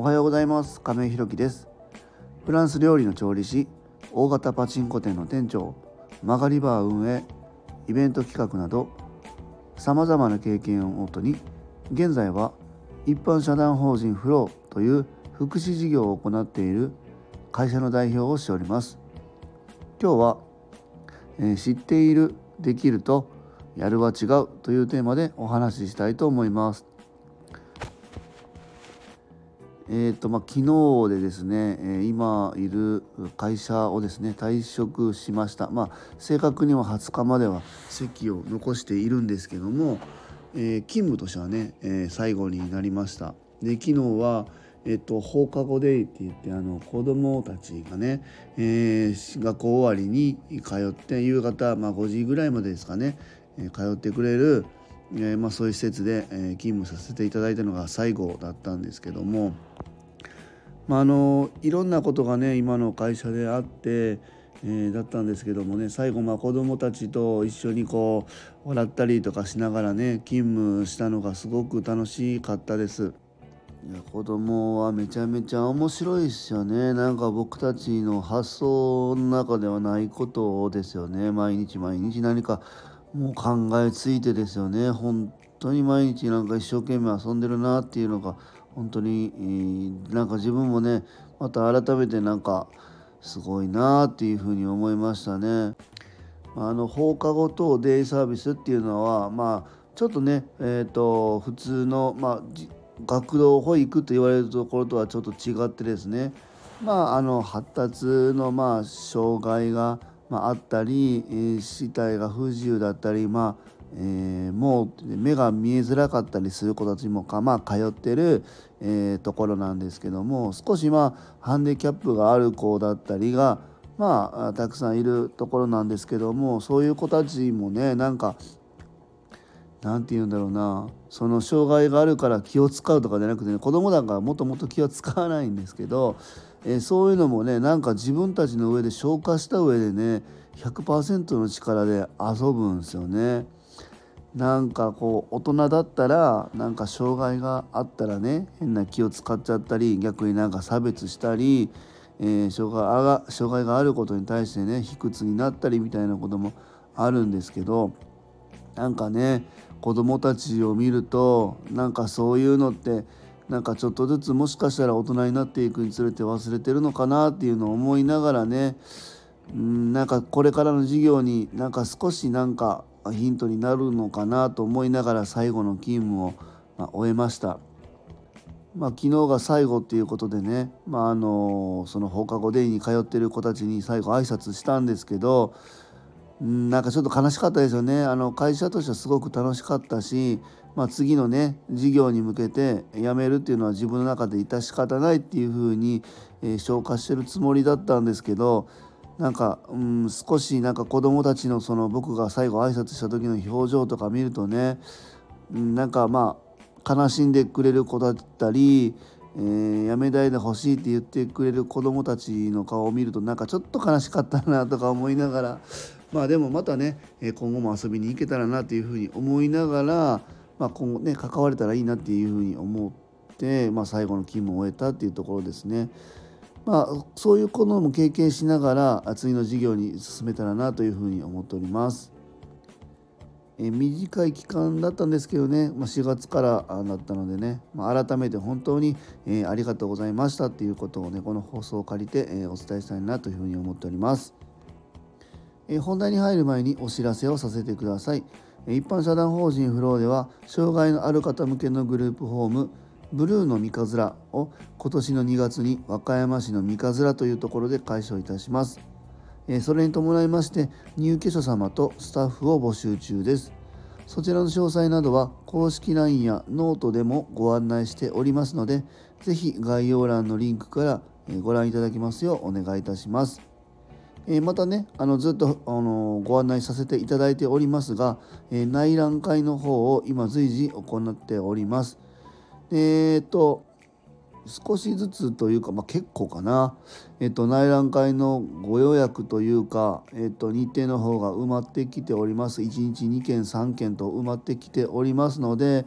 おはようございます。亀井ひろきです。フランス料理の調理師大型パチンコ店の店長マガリバー運営イベント企画などさまざまな経験をもとに現在は一般社団法人フローという福祉事業を行っている会社の代表をしております。今日は、えー、知っているできるとやるは違うというテーマでお話ししたいと思います。えーとまあ、昨日でですね、え今いる会社をですね退職しました、まあ、正確には20日までは席を残しているんですけども、えー、勤務としてはね、えー、最後になりました。で昨日は、えーと、放課後デイって言ってあの子どもたちがね、えー、学校終わりに通って夕方、まあ、5時ぐらいまでですかね、え通ってくれる、えまあ、そういう施設で、え勤務させていただいたのが最後だったんですけども。まあ、あのいろんなことがね今の会社であって、えー、だったんですけどもね最後まあ子どもたちと一緒にこう笑ったりとかしながらね勤務したのがすごく楽しかったです。いや子供はめちゃめちゃ面白いですよねなんか僕たちの発想の中ではないことですよね毎日毎日何かもう考えついてですよね本当に毎日なんか一生懸命遊んでるなっていうのが本当に、なんか自分もねまた改めてなんかすごいなっていうふうに思いましたね。あの放課後等デイサービスっていうのはまあちょっとねえっ、ー、と普通のまあ学童保育と言われるところとはちょっと違ってですねまああの発達のまあ障害が、まあ、あったり、え、死体が不自由だったりまあえー、もう目が見えづらかったりする子たちもか、まあ、通ってる、えー、ところなんですけども少しまあハンディキャップがある子だったりがまあたくさんいるところなんですけどもそういう子たちもねなんか何て言うんだろうなその障害があるから気を使うとかじゃなくてね子供なんかもっともっと気は使わないんですけど、えー、そういうのもねなんか自分たちの上で消化した上でね100%の力で遊ぶんですよね。なんかこう大人だったらなんか障害があったらね変な気を使っちゃったり逆になんか差別したり、えー、障害が障害があることに対してね卑屈になったりみたいなこともあるんですけどなんかね子供たちを見るとなんかそういうのってなんかちょっとずつもしかしたら大人になっていくにつれて忘れてるのかなっていうのを思いながらねうんなんかこれからの授業になんか少しなんかヒントになるのかなと思いながら最後の勤務を、ま終えました。まあ、昨日が最後っていうことでね、まあ、あのその放課後デイに通ってる子たちに最後挨拶したんですけどなんかちょっと悲しかったですよねあの会社としてはすごく楽しかったし、まあ、次のね事業に向けて辞めるっていうのは自分の中で致し方ないっていうふうに、えー、消化してるつもりだったんですけどなんか、うん、少しなんか子供たちのその僕が最後挨拶した時の表情とか見るとね、うん、なんかまあ悲しんでくれる子だったり、えー、やめないでほしいって言ってくれる子供たちの顔を見るとなんかちょっと悲しかったなとか思いながらまあでもまたね今後も遊びに行けたらなというふうに思いながら、まあ、今後ね関われたらいいなっていうふうに思って、まあ、最後の勤務を終えたっていうところですね。まあ、そういうことも経験しながら次の事業に進めたらなというふうに思っております。え短い期間だったんですけどね、まあ、4月からだったのでね、まあ、改めて本当に、え、ありがとうございましたっていうことをねこの放送を借りて、え、お伝えしたいなというふうに思っております。え、本題に入る前にお知らせをさせてください。一般社団法人フローでは障害のある方向けのグループホームブルーノ三葛を今年の2月に和歌山市の三葛というところで開所いたします。それに伴いまして入居者様とスタッフを募集中です。そちらの詳細などは公式 LINE やノートでもご案内しておりますので、ぜひ概要欄のリンクからご覧いただきますようお願いいたします。またね、あのずっとあのご案内させていただいておりますが、内覧会の方を今随時行っております。えっ、と少しずつというか、まあ、結構かな、えっと、内覧会のご予約というか、えっと、日程の方が埋まってきております1日2件3件と埋まってきておりますので、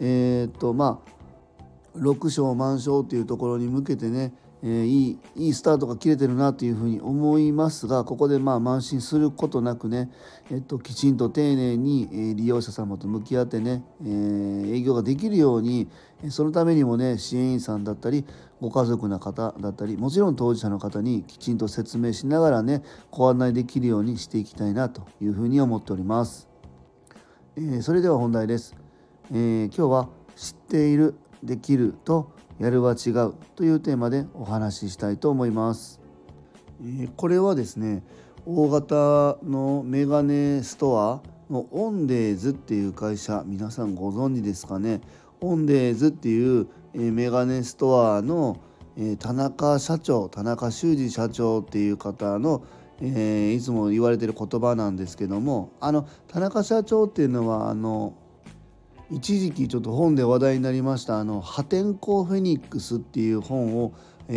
えっとまあ6勝満勝っていうところに向けてねえー、いいいいスタートが切れてるなというふうに思いますがここでまあ慢心することなくね、えっと、きちんと丁寧に、利用者様と向き合ってね、えー、営業ができるようにそのためにもね支援員さんだったりご家族の方だったりもちろん当事者の方にきちんと説明しながらねご案内できるようにしていきたいなというふうに思っております。えー、それでは本題です、えー、今日は知っているできるとやるは違うというテーマでお話ししたいと思います。えこれはですね大型のメガネストアのオンデーズっていう会社皆さんご存知ですかねオンデーズっていうメガネストアの田中社長田中修二社長っていう方のえー、いつも言われてる言葉なんですけどもあの田中社長っていうのはあの一時期ちょっと本で話題になりましたあの破天荒フェニックスっていう本を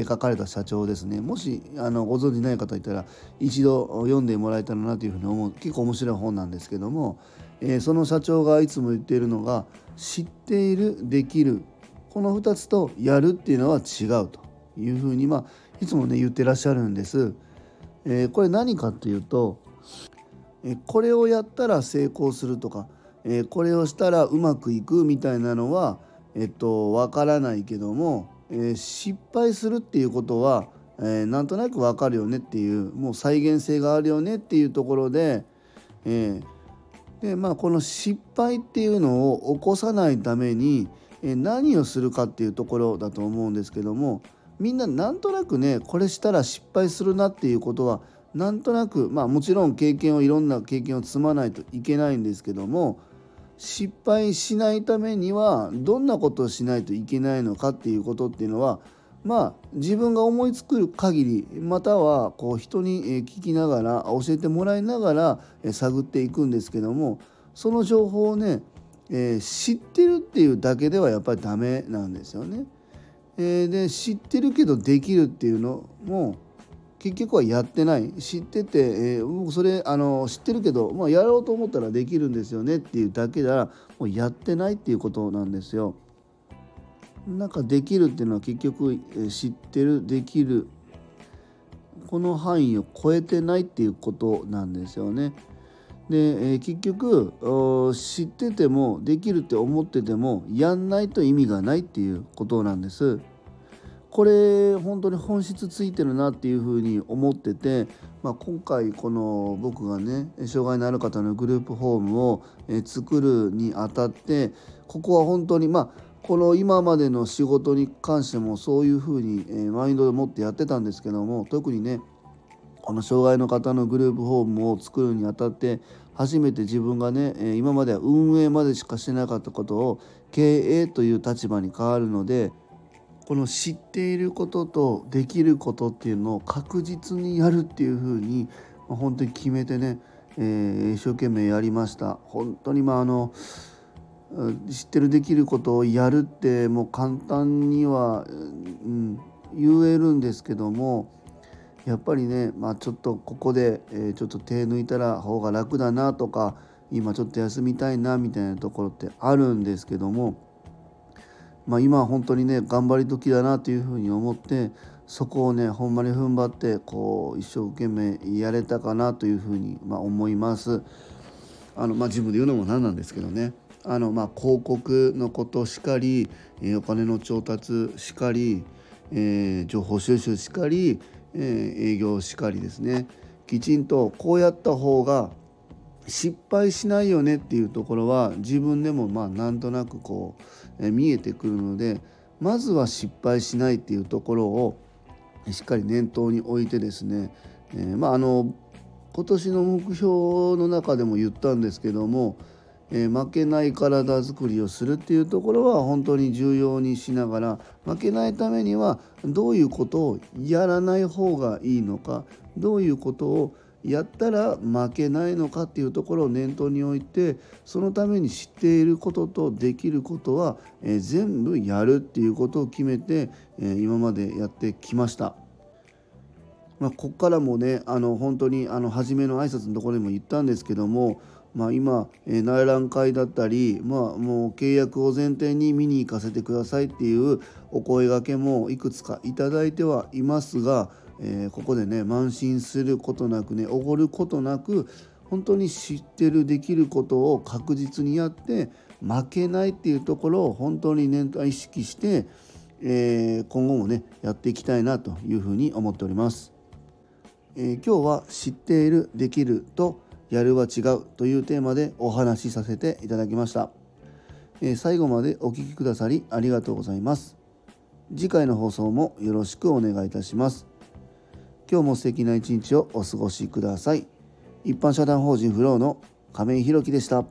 書かれた社長ですねもしあのご存じない方いたら一度読んでもらえたらなというふうに思う結構面白い本なんですけども、えー、その社長がいつも言っているのが知っているできるこの2つとやるっていうのは違うというふうに、まあ、いつもね言ってらっしゃるんです。えー、これ何かっていうと、えこれをやったら成功するとかえー、これをしたらうまくいくみたいなのはえっとわからないけども、えー、失敗するっていうことは、えー、なんとなくわかるよねっていうもう再現性があるよねっていうところで,、え、でまあこの失敗っていうのを起こさないために、え、何をするかっていうところだと思うんですけどもみんななんとなくねこれしたら失敗するなっていうことはなんとなくまあもちろん経験をいろんな経験を積まないといけないんですけども失敗しないためにはどんなことをしないといけないのかっていうことっていうのはまあ自分が思いつく限りまたはこう人に聞きながら教えてもらいながら探っていくんですけどもその情報をね、えー、知ってるっていうだけではやっぱりダメなんですよね。えー、で知ってるけどできるっていうのも結局はやってない知ってて、えー、僕それあの知ってるけど、まあ、やろうと思ったらできるんですよねっていうだけならもうやってないっていうことなんですよ。なんかできるっていうのは結局、えー、知ってるできるこの範囲を超えてないっていうことなんですよね。で、えー、結局知っててもできるって思っててもやんないと意味がないっていうことなんです。これ本当に本質ついてるなっていうふうに思ってて、まあ、今回この僕がね障害のある方のグループホームを作るにあたってここは本当にまあこの今までの仕事に関してもそういうふうにマインドで持ってやってたんですけども特にねこの障害の方のグループホームを作るにあたって初めて自分がね今までは運営までしかしてなかったことを経営という立場に変わるのでこの知っていることとできることっていうのを確実にやるっていうふうに本当に決めてね、えー、一生懸命やりました。本当にまああの知ってるできることをやるってもう簡単には、うん、言えるんですけどもやっぱりね、まあ、ちょっとここで、えー、ちょっと手抜いたら方が楽だなとか今ちょっと休みたいなみたいなところってあるんですけどもまあ、今は本当にね頑張り時だなというふうに思ってそこをねほんまに踏ん張ってこう一生懸命やれたかなというふうに、まあ、思います。あのまあ、自分で言うのもなんなんですけどねあの、まあ、広告のことしかり、えー、お金の調達しかり、えー、情報収集しかり、えー、営業しかりですねきちんとこうやった方が失敗しないよねっていうところは自分でもまあなんとなくこう、見えてくるのでまずは失敗しないっていうところをしっかり念頭に置いてですね、えー、まああの今年の目標の中でも言ったんですけども、えー、負けない体づくりをするっていうところは本当に重要にしながら負けないためにはどういうことをやらない方がいいのかどういうことをやったら負けないのかっていうところを念頭に置いてそのために知っていることとできることは、えー、全部やるっていうことを決めて、えー、今までやってきました。まあ、ここからもねあの本当にあの初めの挨拶のところにも言ったんですけどもまあ、今、えー、内覧会だったり、まあ、もう契約を前提に見に行かせてくださいっていうお声がけもいくつかいただいてはいますが、えー、ここでね慢心することなくねおごることなく本当に知ってるできることを確実にやって負けないっていうところを本当に念頭意識して、えー、今後もねやっていきたいなというふうに思っております。えー、今日は知っているできるとやるは違うというテーマでお話しさせていただきました、えー、最後までお聴きくださりありがとうございます。次回の放送もよろしくお願いいたします。今日も素敵な一日をお過ごしください一般社団法人フローの亀井宏樹でした。